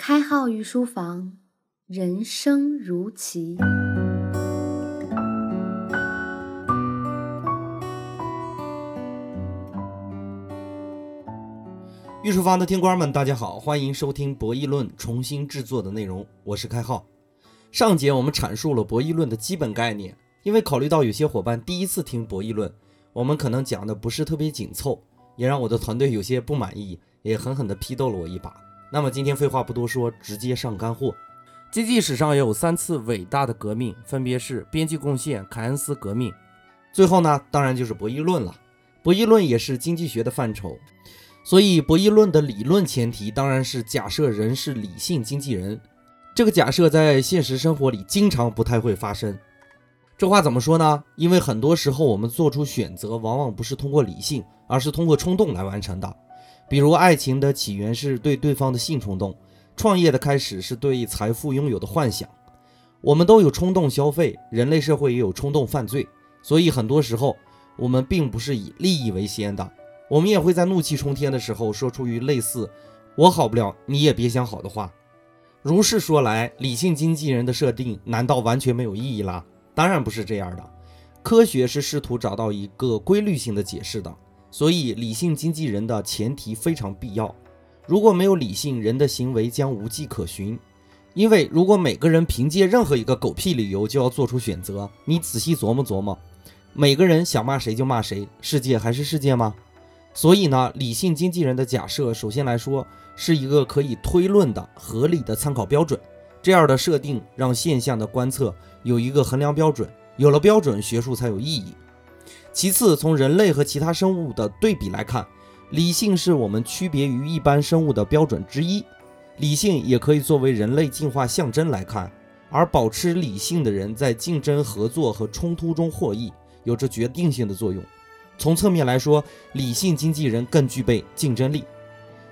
开号御书房，人生如棋。御书房的听官们，大家好，欢迎收听博弈论重新制作的内容，我是开号。上节我们阐述了博弈论的基本概念，因为考虑到有些伙伴第一次听博弈论，我们可能讲的不是特别紧凑，也让我的团队有些不满意，也狠狠地批斗了我一把。那么今天废话不多说，直接上干货。经济史上有三次伟大的革命，分别是边际贡献、凯恩斯革命，最后呢，当然就是博弈论了。博弈论也是经济学的范畴，所以博弈论的理论前提当然是假设人是理性经纪人。这个假设在现实生活里经常不太会发生。这话怎么说呢？因为很多时候我们做出选择，往往不是通过理性，而是通过冲动来完成的。比如，爱情的起源是对对方的性冲动，创业的开始是对财富拥有的幻想。我们都有冲动消费，人类社会也有冲动犯罪。所以很多时候，我们并不是以利益为先的。我们也会在怒气冲天的时候，说出于类似“我好不了，你也别想好”的话。如是说来，理性经纪人的设定难道完全没有意义啦？当然不是这样的。科学是试图找到一个规律性的解释的，所以理性经纪人的前提非常必要。如果没有理性，人的行为将无迹可寻。因为如果每个人凭借任何一个狗屁理由就要做出选择，你仔细琢磨琢磨，每个人想骂谁就骂谁，世界还是世界吗？所以呢，理性经纪人的假设，首先来说。是一个可以推论的合理的参考标准，这样的设定让现象的观测有一个衡量标准，有了标准，学术才有意义。其次，从人类和其他生物的对比来看，理性是我们区别于一般生物的标准之一。理性也可以作为人类进化象征来看，而保持理性的人在竞争、合作和冲突中获益，有着决定性的作用。从侧面来说，理性经纪人更具备竞争力。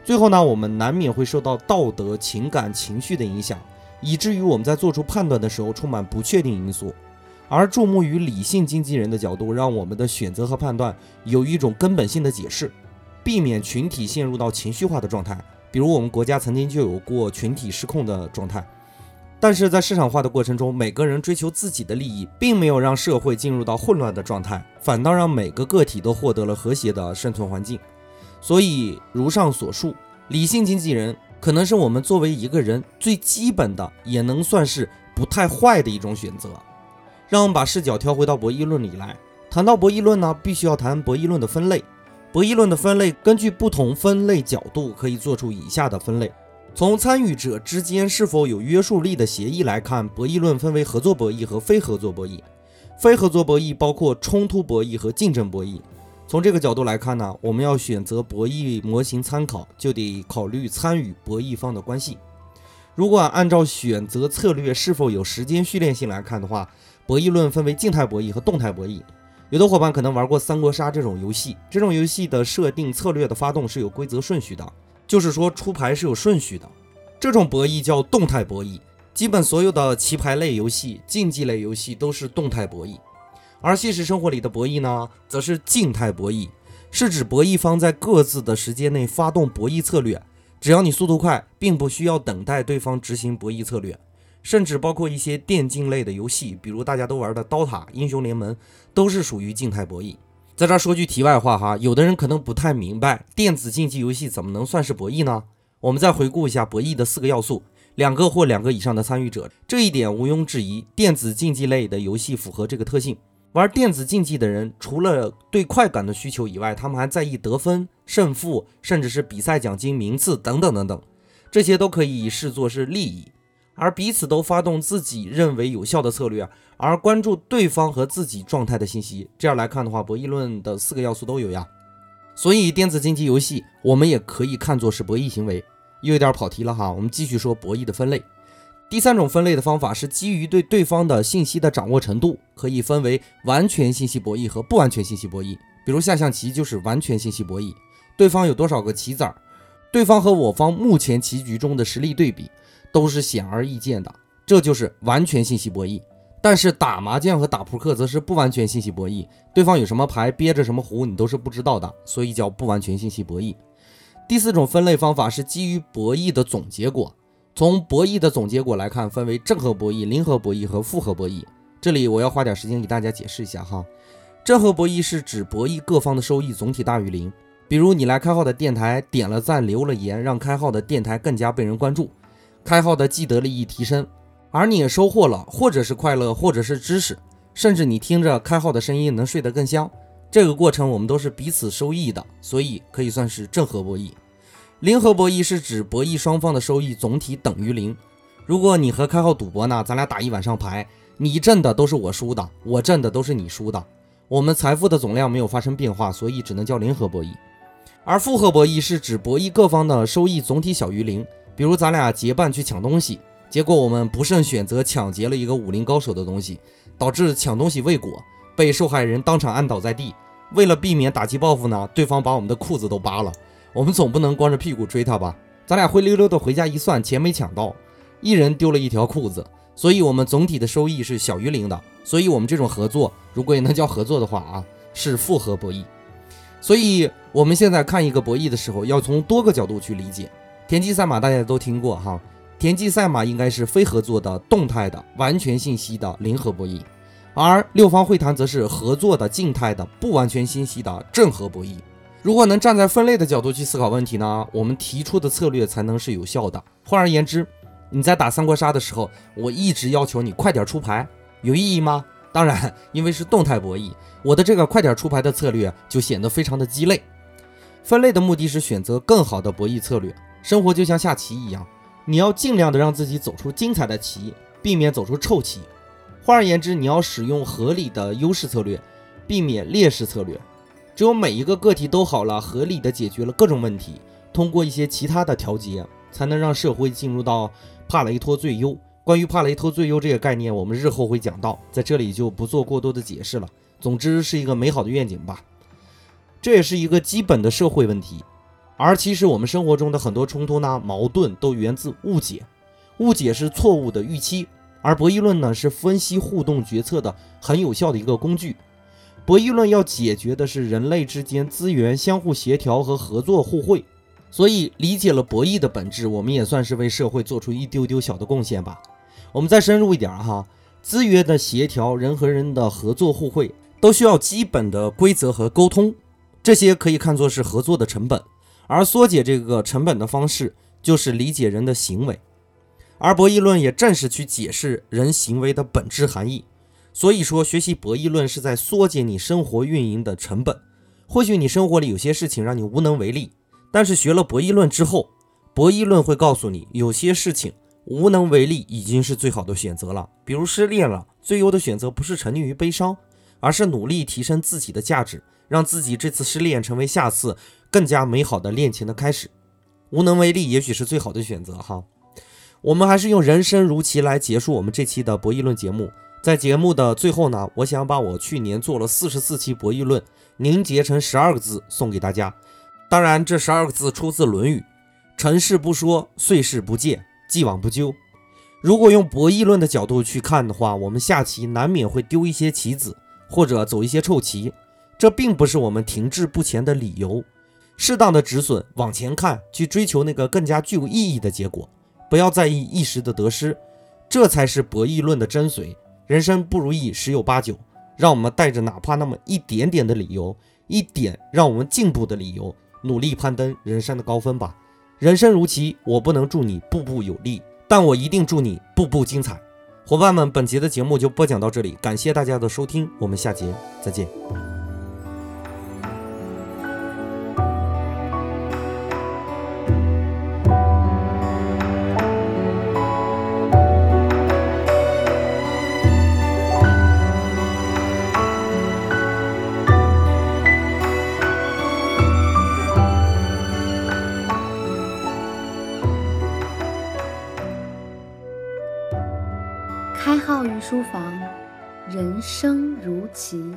最后呢，我们难免会受到道德、情感、情绪的影响，以至于我们在做出判断的时候充满不确定因素。而注目于理性经纪人的角度，让我们的选择和判断有一种根本性的解释，避免群体陷入到情绪化的状态。比如我们国家曾经就有过群体失控的状态，但是在市场化的过程中，每个人追求自己的利益，并没有让社会进入到混乱的状态，反倒让每个个体都获得了和谐的生存环境。所以，如上所述，理性经纪人可能是我们作为一个人最基本的，也能算是不太坏的一种选择。让我们把视角调回到博弈论里来。谈到博弈论呢，必须要谈博弈论的分类。博弈论的分类，根据不同分类角度，可以做出以下的分类：从参与者之间是否有约束力的协议来看，博弈论分为合作博弈和非合作博弈。非合作博弈包括冲突博弈和竞争博弈。从这个角度来看呢，我们要选择博弈模型参考，就得考虑参与博弈方的关系。如果按照选择策略是否有时间序列性来看的话，博弈论分为静态博弈和动态博弈。有的伙伴可能玩过三国杀这种游戏，这种游戏的设定策略的发动是有规则顺序的，就是说出牌是有顺序的。这种博弈叫动态博弈。基本所有的棋牌类游戏、竞技类游戏都是动态博弈。而现实生活里的博弈呢，则是静态博弈，是指博弈方在各自的时间内发动博弈策略，只要你速度快，并不需要等待对方执行博弈策略。甚至包括一些电竞类的游戏，比如大家都玩的《刀塔》《英雄联盟》，都是属于静态博弈。在这儿说句题外话哈，有的人可能不太明白，电子竞技游戏怎么能算是博弈呢？我们再回顾一下博弈的四个要素：两个或两个以上的参与者，这一点毋庸置疑，电子竞技类的游戏符合这个特性。玩电子竞技的人，除了对快感的需求以外，他们还在意得分、胜负，甚至是比赛奖金、名次等等等等，这些都可以视作是利益。而彼此都发动自己认为有效的策略，而关注对方和自己状态的信息。这样来看的话，博弈论的四个要素都有呀。所以电子竞技游戏，我们也可以看作是博弈行为。又有点跑题了哈，我们继续说博弈的分类。第三种分类的方法是基于对对方的信息的掌握程度，可以分为完全信息博弈和不完全信息博弈。比如下象棋就是完全信息博弈，对方有多少个棋子儿，对方和我方目前棋局中的实力对比都是显而易见的，这就是完全信息博弈。但是打麻将和打扑克则是不完全信息博弈，对方有什么牌憋着什么胡你都是不知道的，所以叫不完全信息博弈。第四种分类方法是基于博弈的总结果。从博弈的总结果来看，分为正和博弈、零和博弈和复合博弈。这里我要花点时间给大家解释一下哈。正和博弈是指博弈各方的收益总体大于零。比如你来开号的电台点了赞、留了言，让开号的电台更加被人关注，开号的既得利益提升，而你也收获了或者是快乐，或者是知识，甚至你听着开号的声音能睡得更香。这个过程我们都是彼此收益的，所以可以算是正和博弈。零和博弈是指博弈双方的收益总体等于零。如果你和开号赌博呢，咱俩打一晚上牌，你挣的都是我输的，我挣的都是你输的，我们财富的总量没有发生变化，所以只能叫零和博弈。而复合博弈是指博弈各方的收益总体小于零。比如咱俩结伴去抢东西，结果我们不慎选择抢劫了一个武林高手的东西，导致抢东西未果，被受害人当场按倒在地。为了避免打击报复呢，对方把我们的裤子都扒了。我们总不能光着屁股追他吧？咱俩灰溜溜的回家一算，钱没抢到，一人丢了一条裤子，所以我们总体的收益是小于零的。所以，我们这种合作，如果也能叫合作的话啊，是复合博弈。所以，我们现在看一个博弈的时候，要从多个角度去理解。田忌赛马大家都听过哈，田忌赛马应该是非合作的动态的完全信息的零和博弈，而六方会谈则是合作的静态的不完全信息的正和博弈。如果能站在分类的角度去思考问题呢，我们提出的策略才能是有效的。换而言之，你在打三国杀的时候，我一直要求你快点出牌，有意义吗？当然，因为是动态博弈，我的这个快点出牌的策略就显得非常的鸡肋。分类的目的是选择更好的博弈策略。生活就像下棋一样，你要尽量的让自己走出精彩的棋，避免走出臭棋。换而言之，你要使用合理的优势策略，避免劣势策略。只有每一个个体都好了，合理的解决了各种问题，通过一些其他的调节，才能让社会进入到帕雷托最优。关于帕雷托最优这个概念，我们日后会讲到，在这里就不做过多的解释了。总之是一个美好的愿景吧。这也是一个基本的社会问题。而其实我们生活中的很多冲突呢、矛盾都源自误解。误解是错误的预期，而博弈论呢是分析互动决策的很有效的一个工具。博弈论要解决的是人类之间资源相互协调和合作互惠，所以理解了博弈的本质，我们也算是为社会做出一丢丢小的贡献吧。我们再深入一点哈，资源的协调、人和人的合作互惠，都需要基本的规则和沟通，这些可以看作是合作的成本，而缩减这个成本的方式就是理解人的行为，而博弈论也正是去解释人行为的本质含义。所以说，学习博弈论是在缩减你生活运营的成本。或许你生活里有些事情让你无能为力，但是学了博弈论之后，博弈论会告诉你，有些事情无能为力已经是最好的选择了。比如失恋了，最优的选择不是沉溺于悲伤，而是努力提升自己的价值，让自己这次失恋成为下次更加美好的恋情的开始。无能为力也许是最好的选择哈。我们还是用人生如棋来结束我们这期的博弈论节目。在节目的最后呢，我想把我去年做了四十四期博弈论凝结成十二个字送给大家。当然，这十二个字出自《论语》：“成事不说，遂事不见，既往不咎。”如果用博弈论的角度去看的话，我们下棋难免会丢一些棋子，或者走一些臭棋，这并不是我们停滞不前的理由。适当的止损，往前看，去追求那个更加具有意义的结果，不要在意一时的得失，这才是博弈论的真髓。人生不如意十有八九，让我们带着哪怕那么一点点的理由，一点让我们进步的理由，努力攀登人生的高峰吧。人生如棋，我不能祝你步步有利，但我一定祝你步步精彩。伙伴们，本节的节目就播讲到这里，感谢大家的收听，我们下节再见。书房，人生如棋。